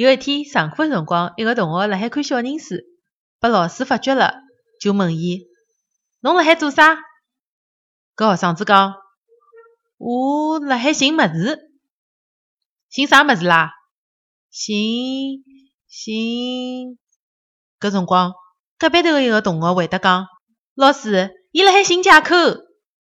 有一天上课的辰光，一个同学辣海看小人书，被老师发觉了，就问伊侬辣海做啥。搿学生子讲，我辣海寻物事，寻啥物事啦？寻寻搿辰光，隔壁头一个同学回答讲，老师伊辣海寻借口。